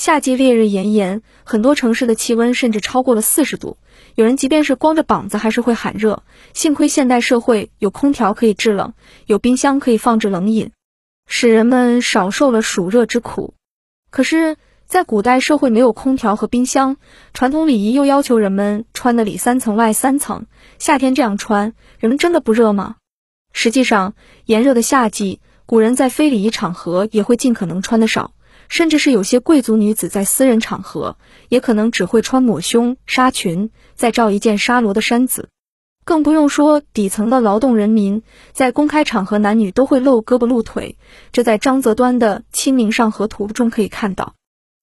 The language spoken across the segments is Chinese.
夏季烈日炎炎，很多城市的气温甚至超过了四十度，有人即便是光着膀子还是会喊热。幸亏现代社会有空调可以制冷，有冰箱可以放置冷饮，使人们少受了暑热之苦。可是，在古代社会没有空调和冰箱，传统礼仪又要求人们穿的里三层外三层，夏天这样穿，人们真的不热吗？实际上，炎热的夏季，古人在非礼仪场合也会尽可能穿的少。甚至是有些贵族女子在私人场合，也可能只会穿抹胸纱裙，再罩一件纱罗的衫子，更不用说底层的劳动人民，在公开场合男女都会露胳膊露腿，这在张择端的《清明上河图》中可以看到。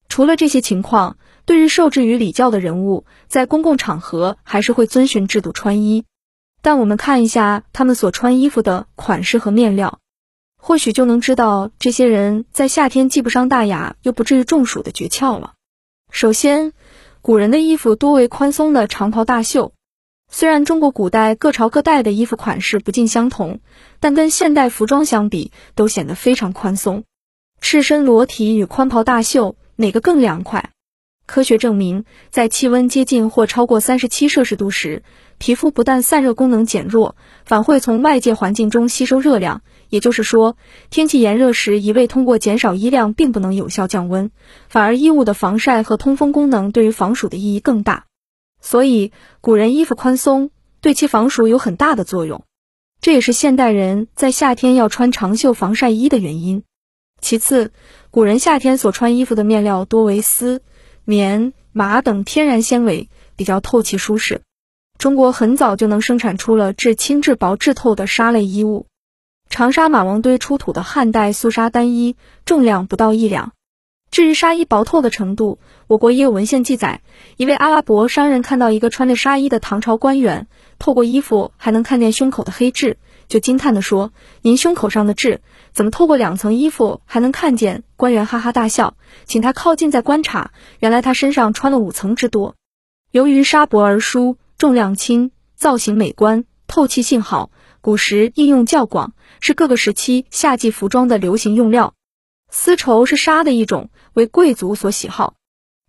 除了这些情况，对于受制于礼教的人物，在公共场合还是会遵循制度穿衣，但我们看一下他们所穿衣服的款式和面料。或许就能知道这些人在夏天既不伤大雅又不至于中暑的诀窍了。首先，古人的衣服多为宽松的长袍大袖。虽然中国古代各朝各代的衣服款式不尽相同，但跟现代服装相比，都显得非常宽松。赤身裸体与宽袍大袖，哪个更凉快？科学证明，在气温接近或超过三十七摄氏度时，皮肤不但散热功能减弱，反会从外界环境中吸收热量。也就是说，天气炎热时，一味通过减少衣量并不能有效降温，反而衣物的防晒和通风功能对于防暑的意义更大。所以，古人衣服宽松，对其防暑有很大的作用。这也是现代人在夏天要穿长袖防晒衣的原因。其次，古人夏天所穿衣服的面料多为丝、棉、麻等天然纤维，比较透气舒适。中国很早就能生产出了至轻至薄至透的纱类衣物。长沙马王堆出土的汉代素纱单衣，重量不到一两。至于纱衣薄透的程度，我国也有文献记载。一位阿拉伯商人看到一个穿着纱衣的唐朝官员，透过衣服还能看见胸口的黑痣，就惊叹地说：“您胸口上的痣，怎么透过两层衣服还能看见？”官员哈哈大笑，请他靠近再观察，原来他身上穿了五层之多。由于纱薄而疏，重量轻，造型美观，透气性好，古时应用较广。是各个时期夏季服装的流行用料。丝绸是纱的一种，为贵族所喜好。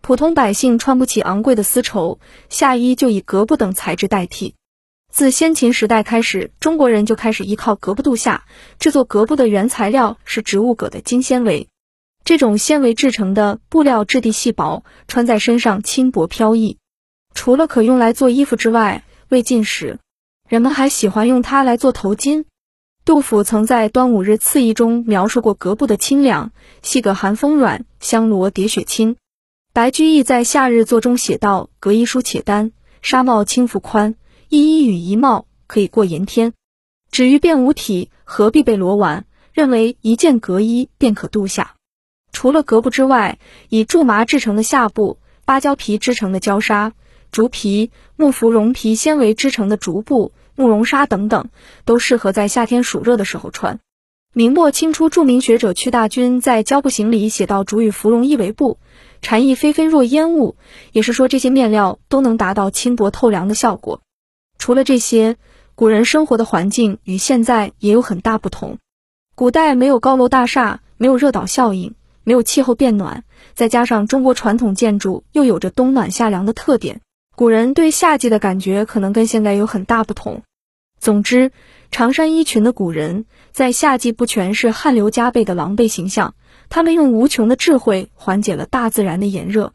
普通百姓穿不起昂贵的丝绸，夏衣就以革布等材质代替。自先秦时代开始，中国人就开始依靠革布度夏。制作革布的原材料是植物革的金纤维，这种纤维制成的布料质地细薄，穿在身上轻薄飘逸。除了可用来做衣服之外，魏晋时人们还喜欢用它来做头巾。杜甫曾在《端午日次疑》中描述过革布的清凉，细革寒风软，香罗叠雪轻。白居易在《夏日作》中写道：“革衣舒且单，纱帽轻服宽，一衣与一帽，可以过炎天。至于变五体，何必备罗丸？认为一件革衣便可度夏。”除了革布之外，以苎麻制成的夏布、芭蕉皮织成的蕉纱、竹皮、木芙蓉皮纤维织成的竹布。慕容纱等等，都适合在夏天暑热的时候穿。明末清初著名学者屈大均在《交步行》里写道：“竹与芙蓉一为布，蝉翼霏霏若烟雾。”也是说这些面料都能达到轻薄透凉的效果。除了这些，古人生活的环境与现在也有很大不同。古代没有高楼大厦，没有热岛效应，没有气候变暖，再加上中国传统建筑又有着冬暖夏凉的特点，古人对夏季的感觉可能跟现在有很大不同。总之，长衫衣裙的古人在夏季不全是汗流浃背的狼狈形象，他们用无穷的智慧缓解了大自然的炎热。